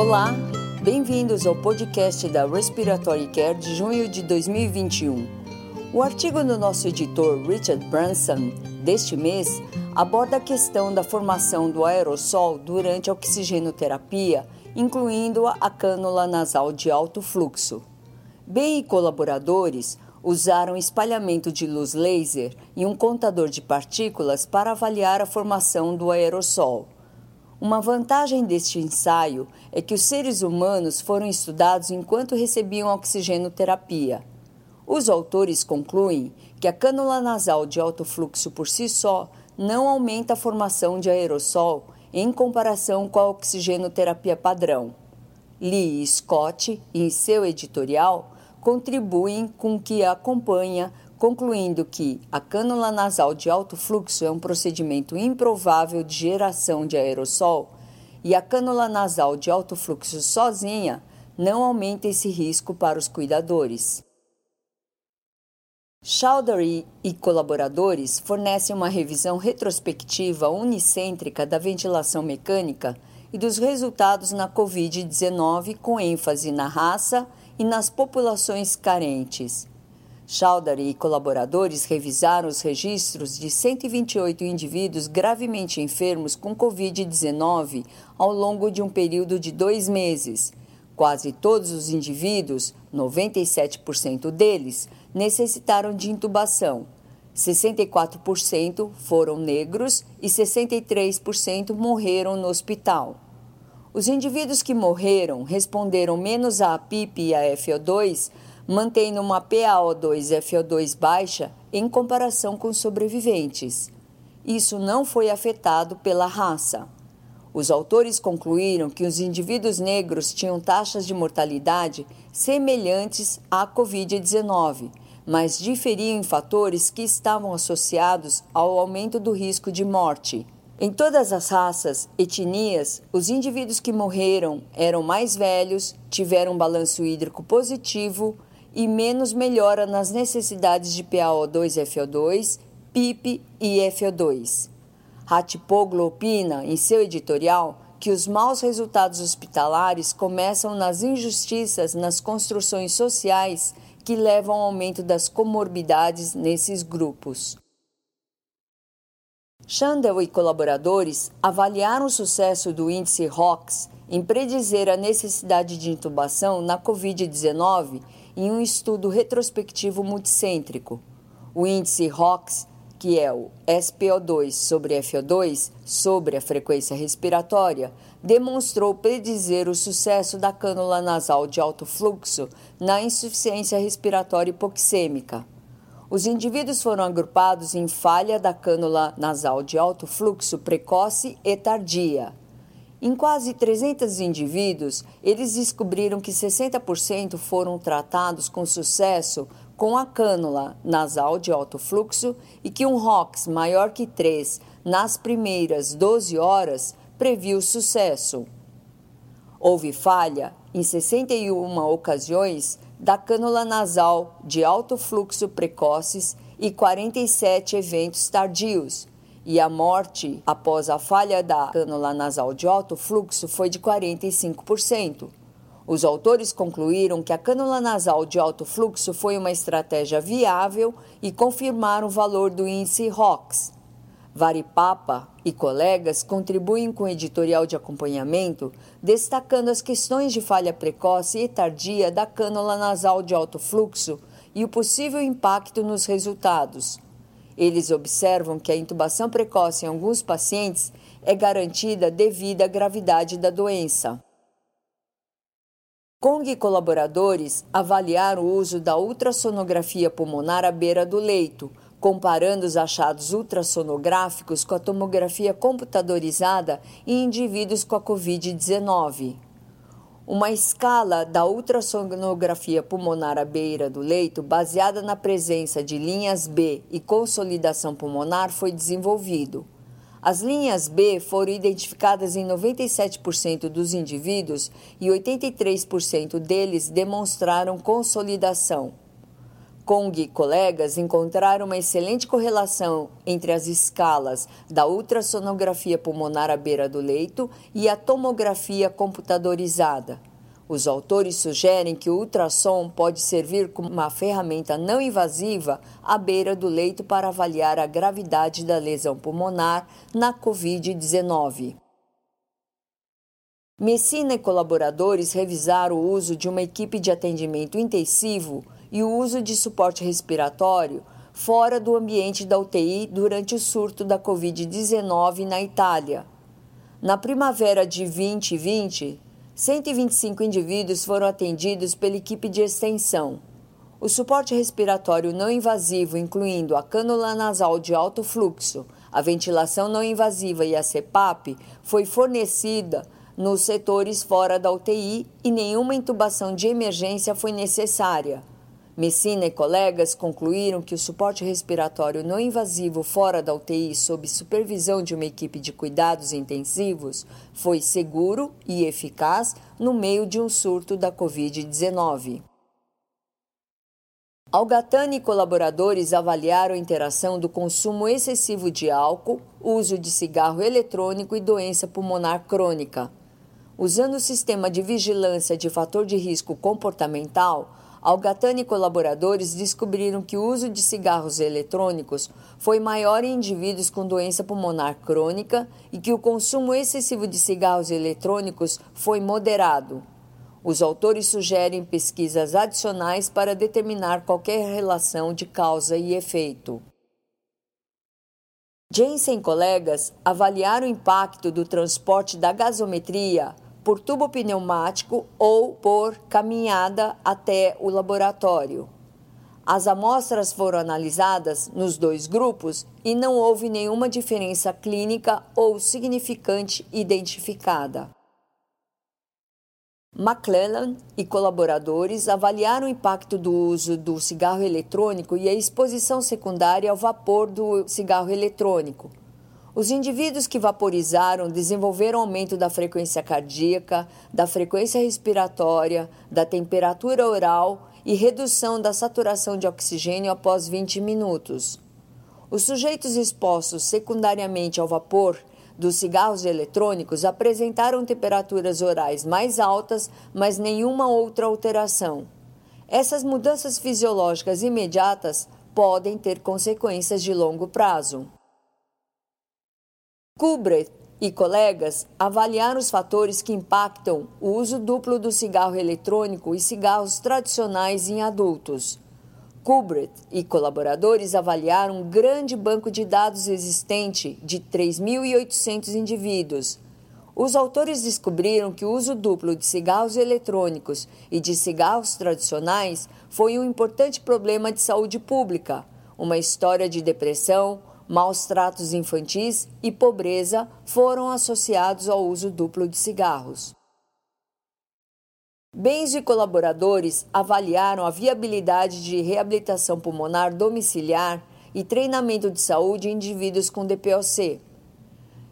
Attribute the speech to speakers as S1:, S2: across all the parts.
S1: Olá, bem-vindos ao podcast da Respiratory Care de junho de 2021. O artigo do nosso editor Richard Branson deste mês aborda a questão da formação do aerossol durante a oxigenoterapia, incluindo a cânula nasal de alto fluxo. Bem e colaboradores usaram espalhamento de luz laser e um contador de partículas para avaliar a formação do aerossol. Uma vantagem deste ensaio é que os seres humanos foram estudados enquanto recebiam oxigenoterapia. Os autores concluem que a cânula nasal de alto fluxo por si só não aumenta a formação de aerossol em comparação com a oxigenoterapia padrão. Lee e Scott, em seu editorial, contribuem com que acompanha, concluindo que a cânula nasal de alto fluxo é um procedimento improvável de geração de aerossol e a cânula nasal de alto fluxo sozinha não aumenta esse risco para os cuidadores. Chowdhury e colaboradores fornecem uma revisão retrospectiva unicêntrica da ventilação mecânica e dos resultados na Covid-19 com ênfase na raça e nas populações carentes. Chowdhury e colaboradores revisaram os registros de 128 indivíduos gravemente enfermos com Covid-19 ao longo de um período de dois meses. Quase todos os indivíduos, 97% deles, necessitaram de intubação. 64% foram negros e 63% morreram no hospital. Os indivíduos que morreram responderam menos à PIP e à FO2, mantendo uma PaO2-FO2 baixa em comparação com os sobreviventes. Isso não foi afetado pela raça. Os autores concluíram que os indivíduos negros tinham taxas de mortalidade semelhantes à Covid-19, mas diferiam em fatores que estavam associados ao aumento do risco de morte. Em todas as raças, etnias, os indivíduos que morreram eram mais velhos, tiveram um balanço hídrico positivo e menos melhora nas necessidades de PaO2 FO2, PIP e FO2. Ratipoglu opina, em seu editorial, que os maus resultados hospitalares começam nas injustiças nas construções sociais que levam ao aumento das comorbidades nesses grupos. Chandel e colaboradores avaliaram o sucesso do índice ROX em predizer a necessidade de intubação na Covid-19 em um estudo retrospectivo multicêntrico. O índice ROX, que é o SPO2 sobre FO2 sobre a frequência respiratória, demonstrou predizer o sucesso da cânula nasal de alto fluxo na insuficiência respiratória hipoxêmica. Os indivíduos foram agrupados em falha da cânula nasal de alto fluxo precoce e tardia. Em quase 300 indivíduos, eles descobriram que 60% foram tratados com sucesso com a cânula nasal de alto fluxo e que um ROX maior que 3 nas primeiras 12 horas previu sucesso. Houve falha em 61 ocasiões da cânula nasal de alto fluxo precoces e 47 eventos tardios, e a morte após a falha da cânula nasal de alto fluxo foi de 45%. Os autores concluíram que a cânula nasal de alto fluxo foi uma estratégia viável e confirmaram o valor do índice ROX. Varipapa e colegas contribuem com o editorial de acompanhamento, destacando as questões de falha precoce e tardia da cânula nasal de alto fluxo e o possível impacto nos resultados. Eles observam que a intubação precoce em alguns pacientes é garantida devido à gravidade da doença. Kong e colaboradores avaliaram o uso da ultrassonografia pulmonar à beira do leito, comparando os achados ultrassonográficos com a tomografia computadorizada em indivíduos com a Covid-19. Uma escala da ultrassonografia pulmonar à beira do leito, baseada na presença de linhas B e consolidação pulmonar, foi desenvolvido. As linhas B foram identificadas em 97% dos indivíduos e 83% deles demonstraram consolidação. Kong e colegas encontraram uma excelente correlação entre as escalas da ultrassonografia pulmonar à beira do leito e a tomografia computadorizada. Os autores sugerem que o ultrassom pode servir como uma ferramenta não invasiva à beira do leito para avaliar a gravidade da lesão pulmonar na Covid-19. Messina e colaboradores revisaram o uso de uma equipe de atendimento intensivo e o uso de suporte respiratório fora do ambiente da UTI durante o surto da Covid-19 na Itália. Na primavera de 2020, 125 indivíduos foram atendidos pela equipe de extensão. O suporte respiratório não invasivo, incluindo a cânula nasal de alto fluxo, a ventilação não invasiva e a CPAP, foi fornecida nos setores fora da UTI e nenhuma intubação de emergência foi necessária. Messina e colegas concluíram que o suporte respiratório não invasivo fora da UTI, sob supervisão de uma equipe de cuidados intensivos, foi seguro e eficaz no meio de um surto da Covid-19. Algatani e colaboradores avaliaram a interação do consumo excessivo de álcool, uso de cigarro eletrônico e doença pulmonar crônica. Usando o sistema de vigilância de fator de risco comportamental, Algatani e colaboradores descobriram que o uso de cigarros eletrônicos foi maior em indivíduos com doença pulmonar crônica e que o consumo excessivo de cigarros eletrônicos foi moderado. Os autores sugerem pesquisas adicionais para determinar qualquer relação de causa e efeito. Jensen e colegas avaliaram o impacto do transporte da gasometria por tubo pneumático ou por caminhada até o laboratório. As amostras foram analisadas nos dois grupos e não houve nenhuma diferença clínica ou significante identificada. McClellan e colaboradores avaliaram o impacto do uso do cigarro eletrônico e a exposição secundária ao vapor do cigarro eletrônico, os indivíduos que vaporizaram desenvolveram aumento da frequência cardíaca, da frequência respiratória, da temperatura oral e redução da saturação de oxigênio após 20 minutos. Os sujeitos expostos secundariamente ao vapor dos cigarros eletrônicos apresentaram temperaturas orais mais altas, mas nenhuma outra alteração. Essas mudanças fisiológicas imediatas podem ter consequências de longo prazo. Kubret e colegas avaliaram os fatores que impactam o uso duplo do cigarro eletrônico e cigarros tradicionais em adultos. Kubret e colaboradores avaliaram um grande banco de dados existente de 3.800 indivíduos. Os autores descobriram que o uso duplo de cigarros eletrônicos e de cigarros tradicionais foi um importante problema de saúde pública, uma história de depressão, Maus tratos infantis e pobreza foram associados ao uso duplo de cigarros. Bens e colaboradores avaliaram a viabilidade de reabilitação pulmonar domiciliar e treinamento de saúde em indivíduos com DPOC.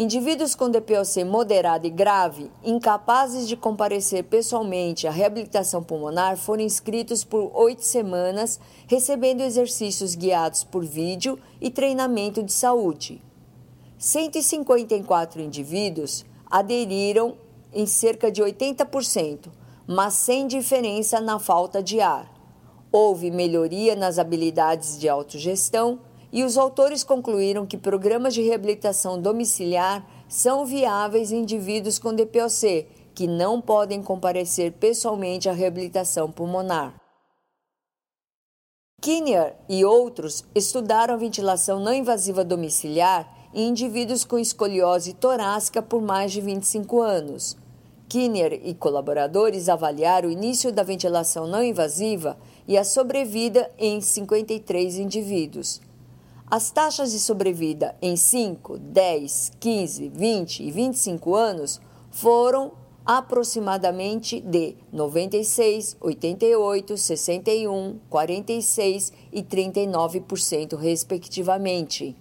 S1: Indivíduos com DPOC moderado e grave, incapazes de comparecer pessoalmente à reabilitação pulmonar, foram inscritos por oito semanas, recebendo exercícios guiados por vídeo e treinamento de saúde. 154 indivíduos aderiram em cerca de 80%, mas sem diferença na falta de ar. Houve melhoria nas habilidades de autogestão e os autores concluíram que programas de reabilitação domiciliar são viáveis em indivíduos com DPOC, que não podem comparecer pessoalmente à reabilitação pulmonar. Kinnear e outros estudaram a ventilação não invasiva domiciliar em indivíduos com escoliose torácica por mais de 25 anos. Kinnear e colaboradores avaliaram o início da ventilação não invasiva e a sobrevida em 53 indivíduos. As taxas de sobrevida em 5, 10, 15, 20 e 25 anos foram aproximadamente de 96, 88, 61, 46 e 39%, respectivamente.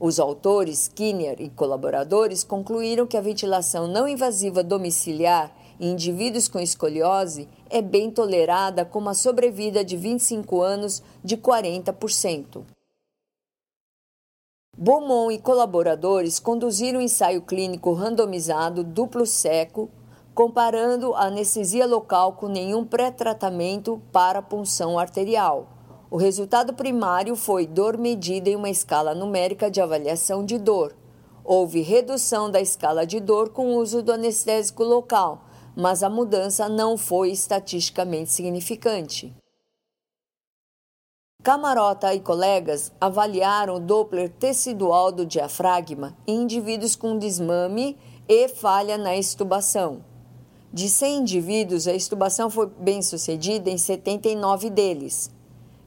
S1: Os autores, Skinner e colaboradores concluíram que a ventilação não invasiva domiciliar em indivíduos com escoliose é bem tolerada com uma sobrevida de 25 anos de 40%. Beaumont e colaboradores conduziram um ensaio clínico randomizado duplo seco, comparando a anestesia local com nenhum pré-tratamento para punção arterial. O resultado primário foi dor medida em uma escala numérica de avaliação de dor. Houve redução da escala de dor com o uso do anestésico local, mas a mudança não foi estatisticamente significante. Camarota e colegas avaliaram o Doppler tecidual do diafragma em indivíduos com desmame e falha na estubação. De 100 indivíduos, a estubação foi bem sucedida em 79 deles.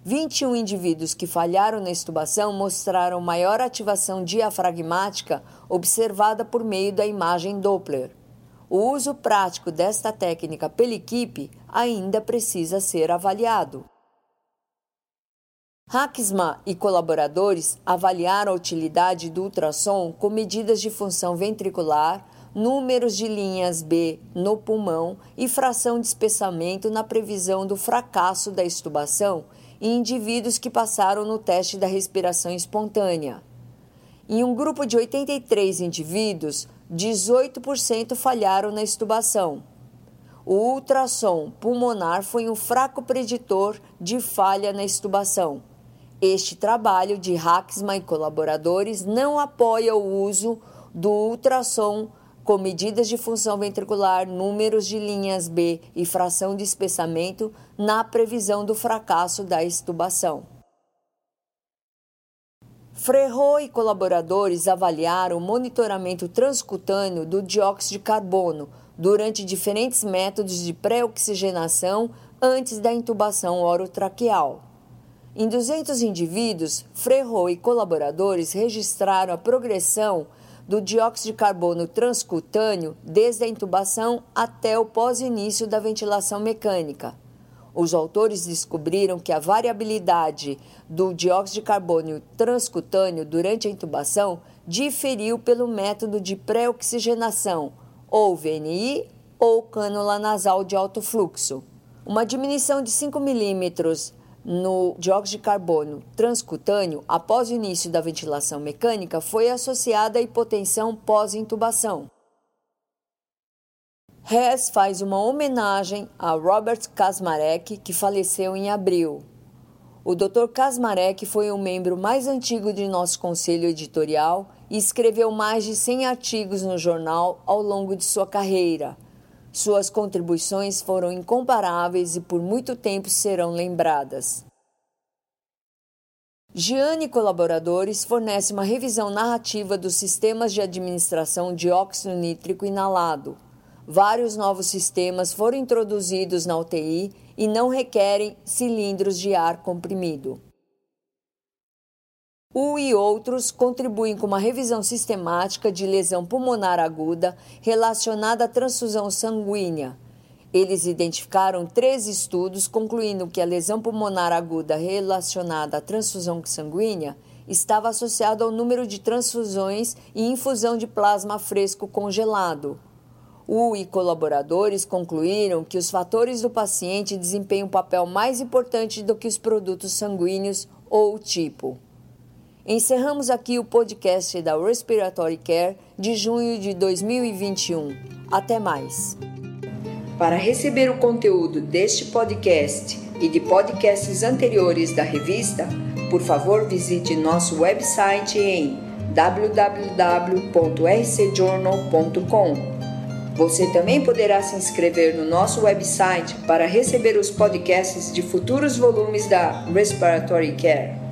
S1: 21 indivíduos que falharam na estubação mostraram maior ativação diafragmática observada por meio da imagem Doppler. O uso prático desta técnica pela equipe ainda precisa ser avaliado. Hacksma e colaboradores avaliaram a utilidade do ultrassom com medidas de função ventricular, números de linhas B no pulmão e fração de espessamento na previsão do fracasso da estubação em indivíduos que passaram no teste da respiração espontânea. Em um grupo de 83 indivíduos, 18% falharam na estubação. O ultrassom pulmonar foi um fraco preditor de falha na estubação. Este trabalho de Haxma e colaboradores não apoia o uso do ultrassom com medidas de função ventricular, números de linhas B e fração de espessamento na previsão do fracasso da estubação. Frerro e colaboradores avaliaram o monitoramento transcutâneo do dióxido de carbono durante diferentes métodos de pré-oxigenação antes da intubação orotraqueal. Em 200 indivíduos, Frerro e colaboradores registraram a progressão do dióxido de carbono transcutâneo desde a intubação até o pós-início da ventilação mecânica. Os autores descobriram que a variabilidade do dióxido de carbono transcutâneo durante a intubação diferiu pelo método de pré-oxigenação, ou VNI, ou cânula nasal de alto fluxo. Uma diminuição de 5 milímetros no dióxido de carbono transcutâneo após o início da ventilação mecânica foi associada à hipotensão pós-intubação. Hess faz uma homenagem a Robert Kasmarek, que faleceu em abril. O Dr. Kasmarek foi o membro mais antigo de nosso conselho editorial e escreveu mais de 100 artigos no jornal ao longo de sua carreira. Suas contribuições foram incomparáveis e por muito tempo serão lembradas. Gianni colaboradores fornecem uma revisão narrativa dos sistemas de administração de óxido nítrico inalado vários novos sistemas foram introduzidos na UTI e não requerem cilindros de ar comprimido. O e outros contribuem com uma revisão sistemática de lesão pulmonar aguda relacionada à transfusão sanguínea. Eles identificaram três estudos concluindo que a lesão pulmonar aguda relacionada à transfusão sanguínea estava associada ao número de transfusões e infusão de plasma fresco congelado. U e colaboradores concluíram que os fatores do paciente desempenham um papel mais importante do que os produtos sanguíneos ou o tipo. Encerramos aqui o podcast da Respiratory Care de junho de 2021. Até mais. Para receber o conteúdo deste podcast e de podcasts anteriores da revista, por favor visite nosso website em www.rcjournal.com você também poderá se inscrever no nosso website para receber os podcasts de futuros volumes da Respiratory Care.